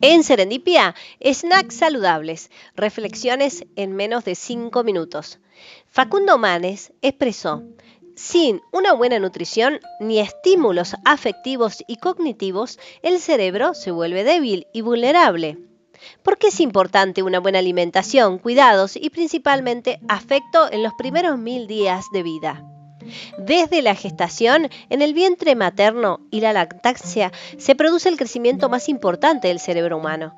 En Serendipia, snacks saludables, reflexiones en menos de 5 minutos. Facundo Manes expresó, sin una buena nutrición ni estímulos afectivos y cognitivos, el cerebro se vuelve débil y vulnerable. ¿Por qué es importante una buena alimentación, cuidados y principalmente afecto en los primeros mil días de vida? Desde la gestación, en el vientre materno y la lactancia se produce el crecimiento más importante del cerebro humano.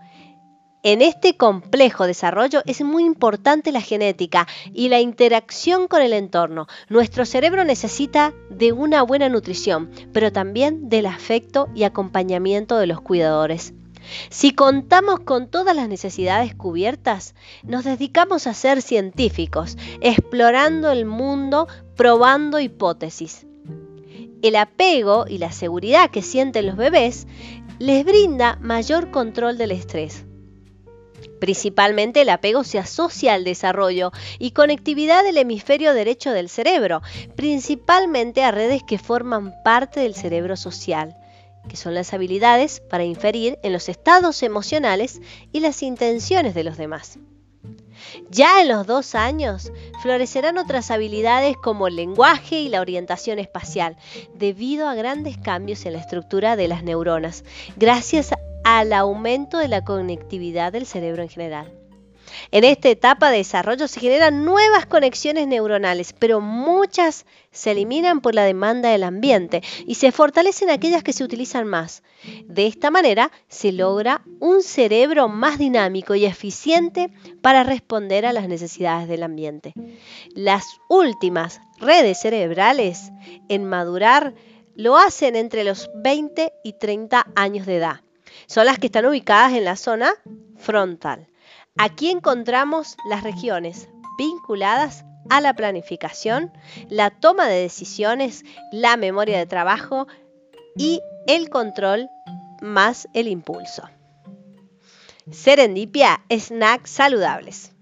En este complejo desarrollo es muy importante la genética y la interacción con el entorno. Nuestro cerebro necesita de una buena nutrición, pero también del afecto y acompañamiento de los cuidadores. Si contamos con todas las necesidades cubiertas, nos dedicamos a ser científicos, explorando el mundo, probando hipótesis. El apego y la seguridad que sienten los bebés les brinda mayor control del estrés. Principalmente el apego se asocia al desarrollo y conectividad del hemisferio derecho del cerebro, principalmente a redes que forman parte del cerebro social que son las habilidades para inferir en los estados emocionales y las intenciones de los demás. Ya en los dos años florecerán otras habilidades como el lenguaje y la orientación espacial, debido a grandes cambios en la estructura de las neuronas, gracias al aumento de la conectividad del cerebro en general. En esta etapa de desarrollo se generan nuevas conexiones neuronales, pero muchas se eliminan por la demanda del ambiente y se fortalecen aquellas que se utilizan más. De esta manera se logra un cerebro más dinámico y eficiente para responder a las necesidades del ambiente. Las últimas redes cerebrales en madurar lo hacen entre los 20 y 30 años de edad. Son las que están ubicadas en la zona frontal. Aquí encontramos las regiones vinculadas a la planificación, la toma de decisiones, la memoria de trabajo y el control más el impulso. Serendipia, snacks saludables.